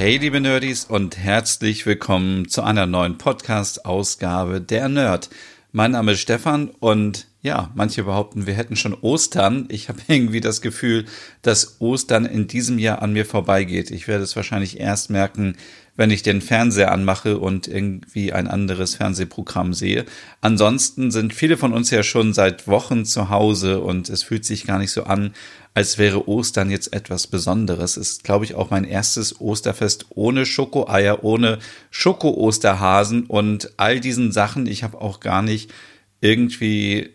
Hey liebe Nerdies und herzlich willkommen zu einer neuen Podcast-Ausgabe der Nerd. Mein Name ist Stefan und ja, manche behaupten, wir hätten schon Ostern. Ich habe irgendwie das Gefühl, dass Ostern in diesem Jahr an mir vorbeigeht. Ich werde es wahrscheinlich erst merken, wenn ich den Fernseher anmache und irgendwie ein anderes Fernsehprogramm sehe. Ansonsten sind viele von uns ja schon seit Wochen zu Hause und es fühlt sich gar nicht so an, als wäre Ostern jetzt etwas Besonderes. Ist, glaube ich, auch mein erstes Osterfest ohne Schokoeier, ohne Schoko-Osterhasen und all diesen Sachen. Ich habe auch gar nicht irgendwie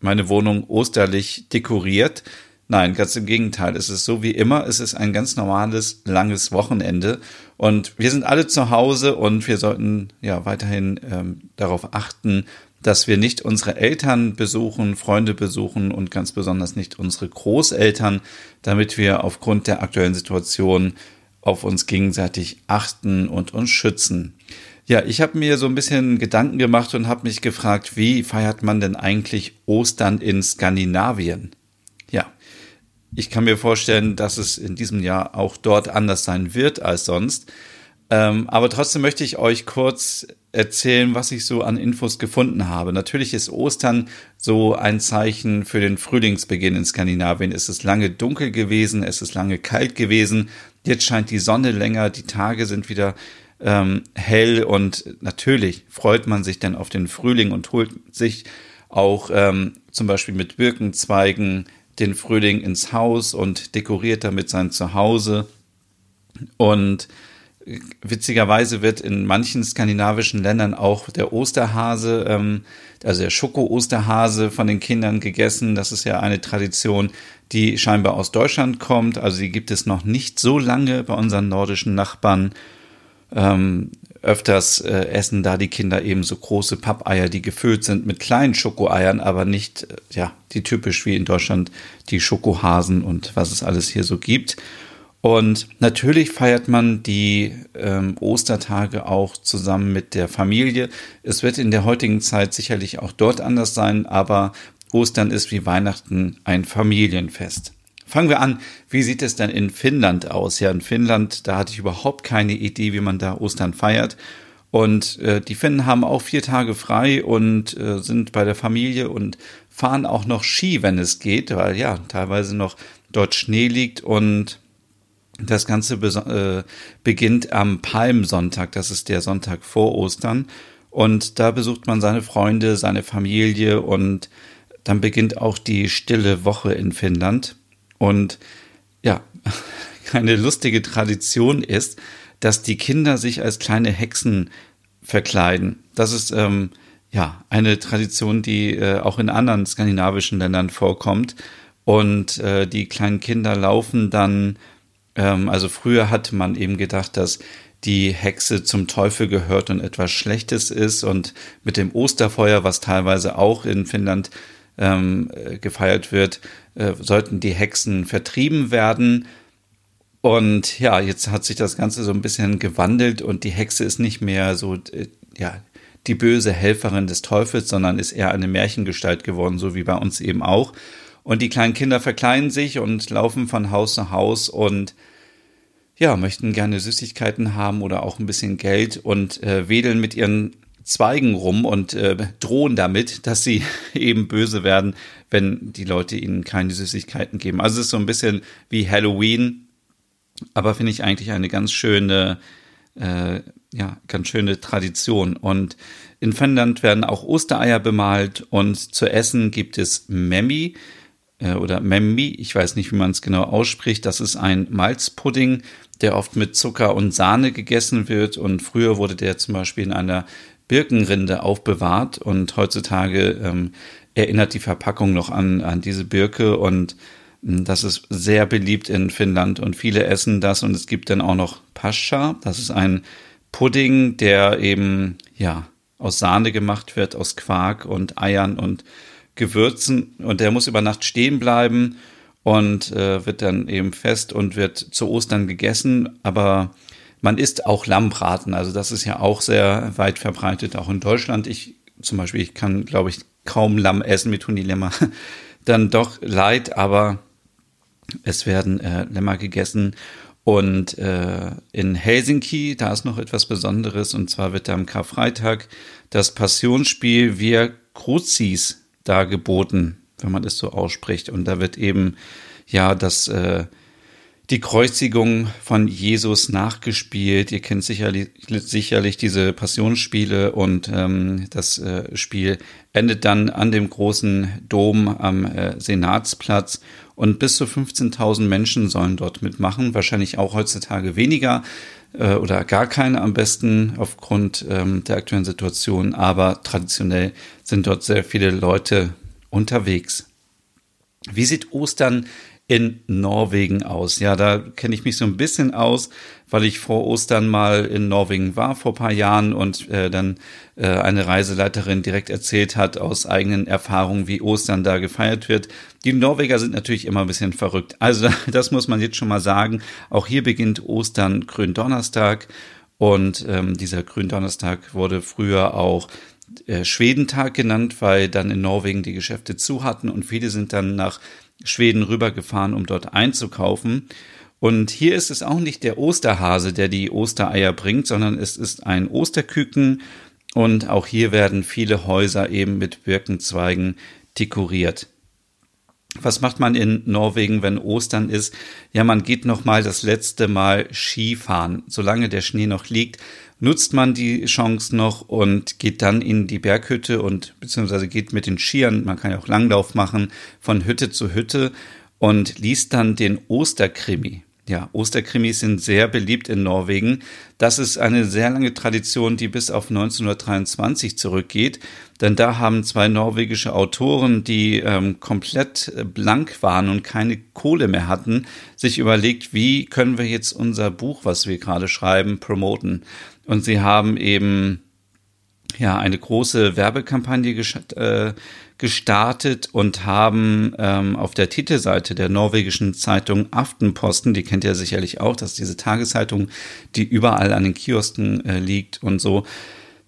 meine Wohnung osterlich dekoriert. Nein, ganz im Gegenteil. Es ist so wie immer. Es ist ein ganz normales, langes Wochenende. Und wir sind alle zu Hause und wir sollten ja weiterhin ähm, darauf achten, dass wir nicht unsere Eltern besuchen, Freunde besuchen und ganz besonders nicht unsere Großeltern, damit wir aufgrund der aktuellen Situation auf uns gegenseitig achten und uns schützen. Ja, ich habe mir so ein bisschen Gedanken gemacht und habe mich gefragt, wie feiert man denn eigentlich Ostern in Skandinavien? Ich kann mir vorstellen, dass es in diesem Jahr auch dort anders sein wird als sonst. Ähm, aber trotzdem möchte ich euch kurz erzählen, was ich so an Infos gefunden habe. Natürlich ist Ostern so ein Zeichen für den Frühlingsbeginn in Skandinavien. Es ist lange dunkel gewesen, es ist lange kalt gewesen. Jetzt scheint die Sonne länger, die Tage sind wieder ähm, hell und natürlich freut man sich dann auf den Frühling und holt sich auch ähm, zum Beispiel mit Birkenzweigen den Frühling ins Haus und dekoriert damit sein Zuhause. Und Witzigerweise wird in manchen skandinavischen Ländern auch der Osterhase, ähm, also der Schoko-Osterhase von den Kindern gegessen. Das ist ja eine Tradition, die scheinbar aus Deutschland kommt. Also die gibt es noch nicht so lange bei unseren nordischen Nachbarn. Ähm, öfters äh, essen da die Kinder eben so große Pappeier, die gefüllt sind mit kleinen Schokoeiern, aber nicht, äh, ja, die typisch wie in Deutschland die Schokohasen und was es alles hier so gibt. Und natürlich feiert man die ähm, Ostertage auch zusammen mit der Familie. Es wird in der heutigen Zeit sicherlich auch dort anders sein, aber Ostern ist wie Weihnachten ein Familienfest. Fangen wir an, wie sieht es denn in Finnland aus? Ja, in Finnland, da hatte ich überhaupt keine Idee, wie man da Ostern feiert. Und äh, die Finnen haben auch vier Tage frei und äh, sind bei der Familie und fahren auch noch Ski, wenn es geht, weil ja, teilweise noch dort Schnee liegt und das Ganze äh, beginnt am Palmsonntag, das ist der Sonntag vor Ostern. Und da besucht man seine Freunde, seine Familie und dann beginnt auch die stille Woche in Finnland. Und ja, eine lustige Tradition ist, dass die Kinder sich als kleine Hexen verkleiden. Das ist ähm, ja eine Tradition, die äh, auch in anderen skandinavischen Ländern vorkommt. Und äh, die kleinen Kinder laufen dann ähm, also früher hatte man eben gedacht, dass die Hexe zum Teufel gehört und etwas Schlechtes ist. Und mit dem Osterfeuer, was teilweise auch in Finnland ähm, äh, gefeiert wird, äh, sollten die Hexen vertrieben werden. Und ja, jetzt hat sich das Ganze so ein bisschen gewandelt und die Hexe ist nicht mehr so, äh, ja, die böse Helferin des Teufels, sondern ist eher eine Märchengestalt geworden, so wie bei uns eben auch. Und die kleinen Kinder verkleiden sich und laufen von Haus zu Haus und ja, möchten gerne Süßigkeiten haben oder auch ein bisschen Geld und äh, wedeln mit ihren Zweigen rum und äh, drohen damit, dass sie eben böse werden, wenn die Leute ihnen keine Süßigkeiten geben. Also es ist so ein bisschen wie Halloween, aber finde ich eigentlich eine ganz schöne, äh, ja, ganz schöne Tradition. Und in Finnland werden auch Ostereier bemalt und zu essen gibt es Memmi äh, oder Memmi, ich weiß nicht, wie man es genau ausspricht. Das ist ein Malzpudding, der oft mit Zucker und Sahne gegessen wird. Und früher wurde der zum Beispiel in einer Birkenrinde aufbewahrt und heutzutage ähm, erinnert die Verpackung noch an, an diese Birke und Das ist sehr beliebt in Finnland und viele essen das und es gibt dann auch noch Pascha. Das ist ein Pudding, der eben, ja, aus Sahne gemacht wird, aus Quark und Eiern und Gewürzen und der muss über Nacht stehen bleiben und äh, wird dann eben fest und wird zu Ostern gegessen, aber man isst auch Lammbraten, also das ist ja auch sehr weit verbreitet, auch in Deutschland. Ich zum Beispiel, ich kann, glaube ich, kaum Lamm essen, mir tun die Lämmer dann doch leid, aber es werden äh, Lämmer gegessen. Und äh, in Helsinki, da ist noch etwas Besonderes, und zwar wird am Karfreitag das Passionsspiel Via Crucis dargeboten, wenn man es so ausspricht. Und da wird eben ja das äh, die Kreuzigung von Jesus nachgespielt. Ihr kennt sicherlich, sicherlich diese Passionsspiele und ähm, das äh, Spiel endet dann an dem großen Dom am äh, Senatsplatz und bis zu 15.000 Menschen sollen dort mitmachen. Wahrscheinlich auch heutzutage weniger äh, oder gar keine am besten aufgrund ähm, der aktuellen Situation, aber traditionell sind dort sehr viele Leute unterwegs. Wie sieht Ostern in Norwegen aus? Ja, da kenne ich mich so ein bisschen aus, weil ich vor Ostern mal in Norwegen war, vor paar Jahren, und äh, dann äh, eine Reiseleiterin direkt erzählt hat aus eigenen Erfahrungen, wie Ostern da gefeiert wird. Die Norweger sind natürlich immer ein bisschen verrückt. Also das muss man jetzt schon mal sagen. Auch hier beginnt Ostern Gründonnerstag. Und ähm, dieser Gründonnerstag wurde früher auch äh, Schwedentag genannt, weil dann in Norwegen die Geschäfte zu hatten und viele sind dann nach Schweden rübergefahren, um dort einzukaufen. Und hier ist es auch nicht der Osterhase, der die Ostereier bringt, sondern es ist ein Osterküken. Und auch hier werden viele Häuser eben mit Birkenzweigen dekoriert. Was macht man in Norwegen, wenn Ostern ist? Ja, man geht noch mal das letzte Mal Skifahren. Solange der Schnee noch liegt, nutzt man die Chance noch und geht dann in die Berghütte und beziehungsweise geht mit den Skiern, man kann ja auch Langlauf machen, von Hütte zu Hütte und liest dann den Osterkrimi. Ja, Osterkrimis sind sehr beliebt in Norwegen. Das ist eine sehr lange Tradition, die bis auf 1923 zurückgeht. Denn da haben zwei norwegische Autoren, die ähm, komplett blank waren und keine Kohle mehr hatten, sich überlegt, wie können wir jetzt unser Buch, was wir gerade schreiben, promoten. Und sie haben eben ja eine große Werbekampagne äh, gestartet und haben ähm, auf der Titelseite der norwegischen Zeitung Aftenposten, die kennt ihr sicherlich auch, das ist diese Tageszeitung, die überall an den Kiosken äh, liegt und so.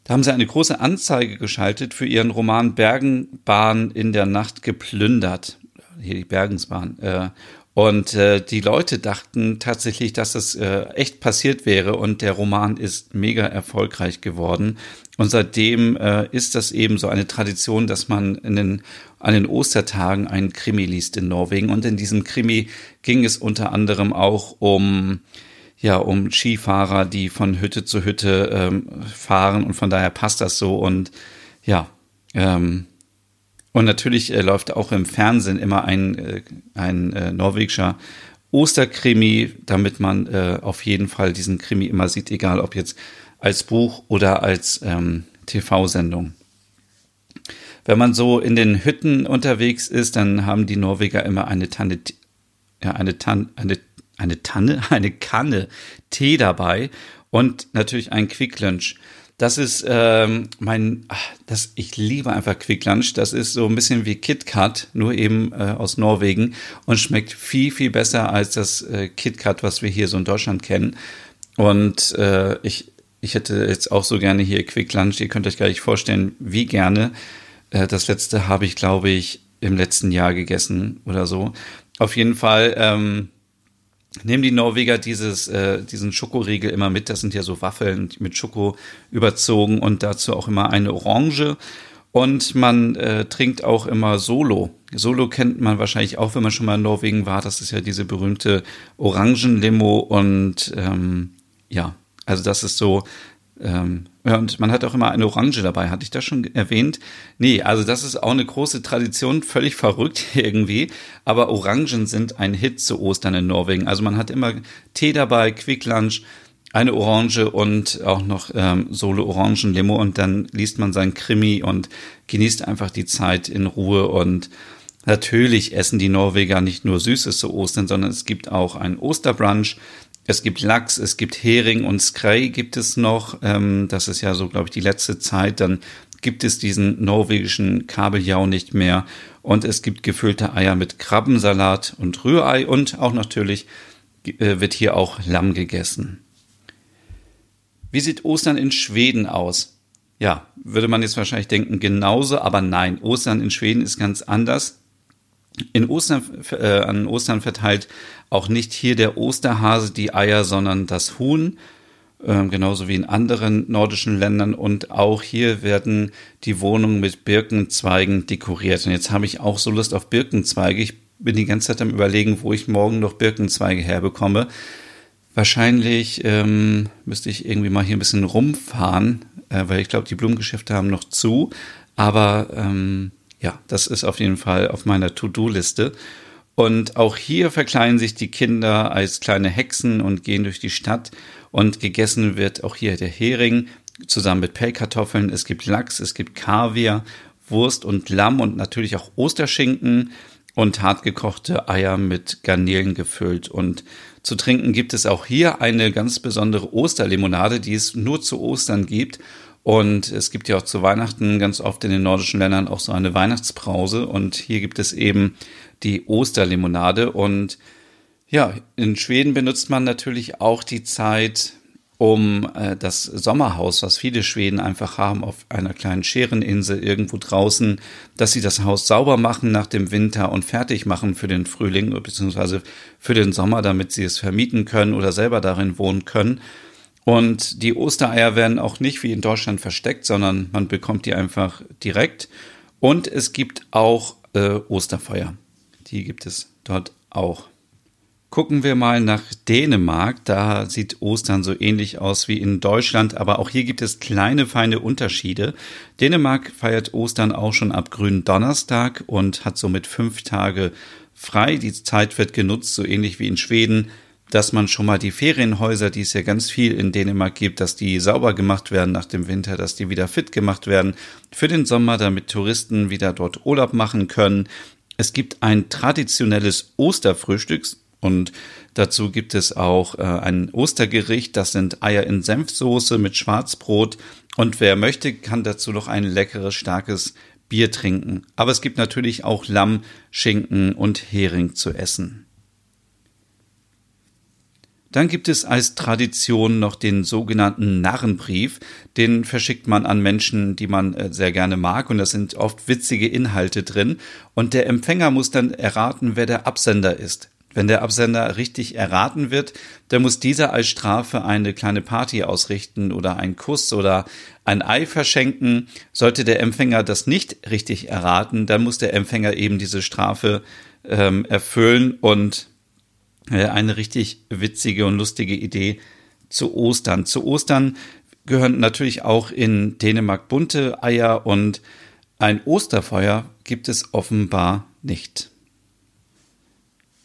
Da haben sie eine große Anzeige geschaltet für ihren Roman Bergenbahn in der Nacht geplündert. Hier die Bergensbahn. Äh, und äh, die Leute dachten tatsächlich, dass das äh, echt passiert wäre und der Roman ist mega erfolgreich geworden. Und seitdem äh, ist das eben so eine Tradition, dass man in den, an den Ostertagen einen Krimi liest in Norwegen. Und in diesem Krimi ging es unter anderem auch um ja, um Skifahrer, die von Hütte zu Hütte ähm, fahren und von daher passt das so und ja, ähm, und natürlich äh, läuft auch im Fernsehen immer ein, äh, ein äh, norwegischer Osterkrimi, damit man äh, auf jeden Fall diesen Krimi immer sieht, egal ob jetzt als Buch oder als ähm, TV-Sendung. Wenn man so in den Hütten unterwegs ist, dann haben die Norweger immer eine Tanne, ja, eine Tanne, eine, eine Tanne, eine Kanne Tee dabei und natürlich ein Quick Lunch. Das ist ähm, mein, ach, das, ich liebe einfach Quick Lunch. Das ist so ein bisschen wie KitKat, nur eben äh, aus Norwegen und schmeckt viel, viel besser als das äh, KitKat, was wir hier so in Deutschland kennen. Und äh, ich, ich hätte jetzt auch so gerne hier Quick Lunch. Ihr könnt euch gar nicht vorstellen, wie gerne. Äh, das letzte habe ich, glaube ich, im letzten Jahr gegessen oder so. Auf jeden Fall. Ähm, nehmen die Norweger dieses, äh, diesen Schokoriegel immer mit. Das sind ja so Waffeln mit Schoko überzogen und dazu auch immer eine Orange. Und man äh, trinkt auch immer Solo. Solo kennt man wahrscheinlich auch, wenn man schon mal in Norwegen war. Das ist ja diese berühmte Orangenlimo. Und ähm, ja, also das ist so ähm, und man hat auch immer eine Orange dabei. Hatte ich das schon erwähnt? Nee, also das ist auch eine große Tradition, völlig verrückt irgendwie. Aber Orangen sind ein Hit zu Ostern in Norwegen. Also man hat immer Tee dabei, Quick Lunch, eine Orange und auch noch ähm, Solo Orangenlimo und dann liest man sein Krimi und genießt einfach die Zeit in Ruhe und Natürlich essen die Norweger nicht nur Süßes zu Ostern, sondern es gibt auch einen Osterbrunch. Es gibt Lachs, es gibt Hering und Skrei gibt es noch. Ähm, das ist ja so, glaube ich, die letzte Zeit. Dann gibt es diesen norwegischen Kabeljau nicht mehr. Und es gibt gefüllte Eier mit Krabbensalat und Rührei. Und auch natürlich äh, wird hier auch Lamm gegessen. Wie sieht Ostern in Schweden aus? Ja, würde man jetzt wahrscheinlich denken, genauso, aber nein, Ostern in Schweden ist ganz anders. In Ostern, äh, an Ostern verteilt auch nicht hier der Osterhase die Eier, sondern das Huhn, äh, genauso wie in anderen nordischen Ländern. Und auch hier werden die Wohnungen mit Birkenzweigen dekoriert. Und jetzt habe ich auch so Lust auf Birkenzweige. Ich bin die ganze Zeit am Überlegen, wo ich morgen noch Birkenzweige herbekomme. Wahrscheinlich ähm, müsste ich irgendwie mal hier ein bisschen rumfahren, äh, weil ich glaube, die Blumengeschäfte haben noch zu. Aber ähm, ja, das ist auf jeden Fall auf meiner To-Do-Liste. Und auch hier verkleiden sich die Kinder als kleine Hexen und gehen durch die Stadt. Und gegessen wird auch hier der Hering zusammen mit Pellkartoffeln. Es gibt Lachs, es gibt Kaviar, Wurst und Lamm und natürlich auch Osterschinken und hartgekochte Eier mit Garnelen gefüllt. Und zu trinken gibt es auch hier eine ganz besondere Osterlimonade, die es nur zu Ostern gibt. Und es gibt ja auch zu Weihnachten ganz oft in den nordischen Ländern auch so eine Weihnachtsbrause. Und hier gibt es eben die Osterlimonade. Und ja, in Schweden benutzt man natürlich auch die Zeit, um äh, das Sommerhaus, was viele Schweden einfach haben, auf einer kleinen Schereninsel irgendwo draußen, dass sie das Haus sauber machen nach dem Winter und fertig machen für den Frühling bzw. für den Sommer, damit sie es vermieten können oder selber darin wohnen können. Und die Ostereier werden auch nicht wie in Deutschland versteckt, sondern man bekommt die einfach direkt. Und es gibt auch äh, Osterfeuer. Die gibt es dort auch. Gucken wir mal nach Dänemark. Da sieht Ostern so ähnlich aus wie in Deutschland, aber auch hier gibt es kleine, feine Unterschiede. Dänemark feiert Ostern auch schon ab grünen Donnerstag und hat somit fünf Tage frei. Die Zeit wird genutzt, so ähnlich wie in Schweden, dass man schon mal die Ferienhäuser, die es ja ganz viel in Dänemark gibt, dass die sauber gemacht werden nach dem Winter, dass die wieder fit gemacht werden für den Sommer, damit Touristen wieder dort Urlaub machen können. Es gibt ein traditionelles Osterfrühstück und dazu gibt es auch äh, ein Ostergericht, das sind Eier in Senfsoße mit Schwarzbrot und wer möchte, kann dazu noch ein leckeres, starkes Bier trinken. Aber es gibt natürlich auch Lamm, Schinken und Hering zu essen. Dann gibt es als Tradition noch den sogenannten Narrenbrief. Den verschickt man an Menschen, die man äh, sehr gerne mag. Und da sind oft witzige Inhalte drin. Und der Empfänger muss dann erraten, wer der Absender ist. Wenn der Absender richtig erraten wird, dann muss dieser als Strafe eine kleine Party ausrichten oder einen Kuss oder ein Ei verschenken. Sollte der Empfänger das nicht richtig erraten, dann muss der Empfänger eben diese Strafe ähm, erfüllen und eine richtig witzige und lustige Idee zu Ostern. Zu Ostern gehören natürlich auch in Dänemark bunte Eier und ein Osterfeuer gibt es offenbar nicht.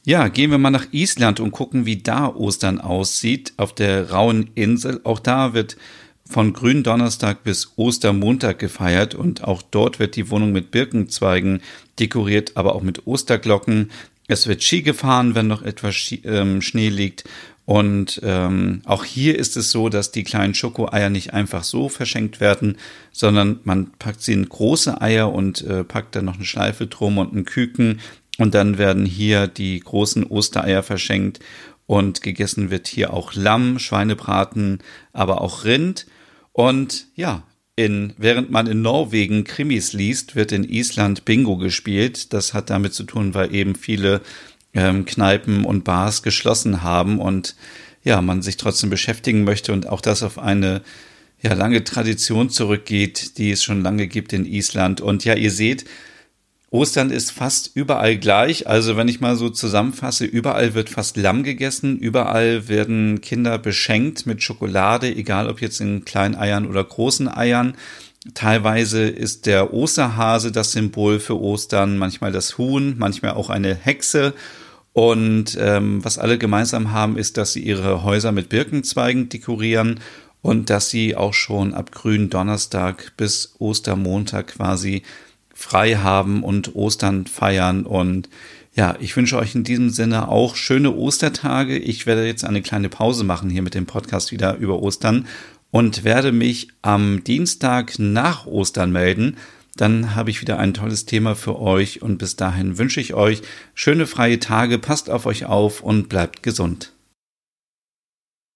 Ja, gehen wir mal nach Island und gucken, wie da Ostern aussieht auf der rauen Insel. Auch da wird von Gründonnerstag bis Ostermontag gefeiert und auch dort wird die Wohnung mit Birkenzweigen dekoriert, aber auch mit Osterglocken. Es wird Ski gefahren, wenn noch etwas ähm, Schnee liegt. Und ähm, auch hier ist es so, dass die kleinen Schokoeier nicht einfach so verschenkt werden, sondern man packt sie in große Eier und äh, packt dann noch eine Schleife drum und einen Küken. Und dann werden hier die großen Ostereier verschenkt. Und gegessen wird hier auch Lamm, Schweinebraten, aber auch Rind. Und ja, in, während man in Norwegen Krimis liest, wird in Island Bingo gespielt. Das hat damit zu tun, weil eben viele ähm, Kneipen und Bars geschlossen haben und ja, man sich trotzdem beschäftigen möchte und auch das auf eine ja, lange Tradition zurückgeht, die es schon lange gibt in Island. Und ja, ihr seht, Ostern ist fast überall gleich. Also wenn ich mal so zusammenfasse, überall wird fast Lamm gegessen, überall werden Kinder beschenkt mit Schokolade, egal ob jetzt in kleinen Eiern oder großen Eiern. Teilweise ist der Osterhase das Symbol für Ostern, manchmal das Huhn, manchmal auch eine Hexe. Und ähm, was alle gemeinsam haben, ist, dass sie ihre Häuser mit Birkenzweigen dekorieren und dass sie auch schon ab grünen Donnerstag bis Ostermontag quasi frei haben und Ostern feiern. Und ja, ich wünsche euch in diesem Sinne auch schöne Ostertage. Ich werde jetzt eine kleine Pause machen hier mit dem Podcast wieder über Ostern und werde mich am Dienstag nach Ostern melden. Dann habe ich wieder ein tolles Thema für euch und bis dahin wünsche ich euch schöne freie Tage, passt auf euch auf und bleibt gesund.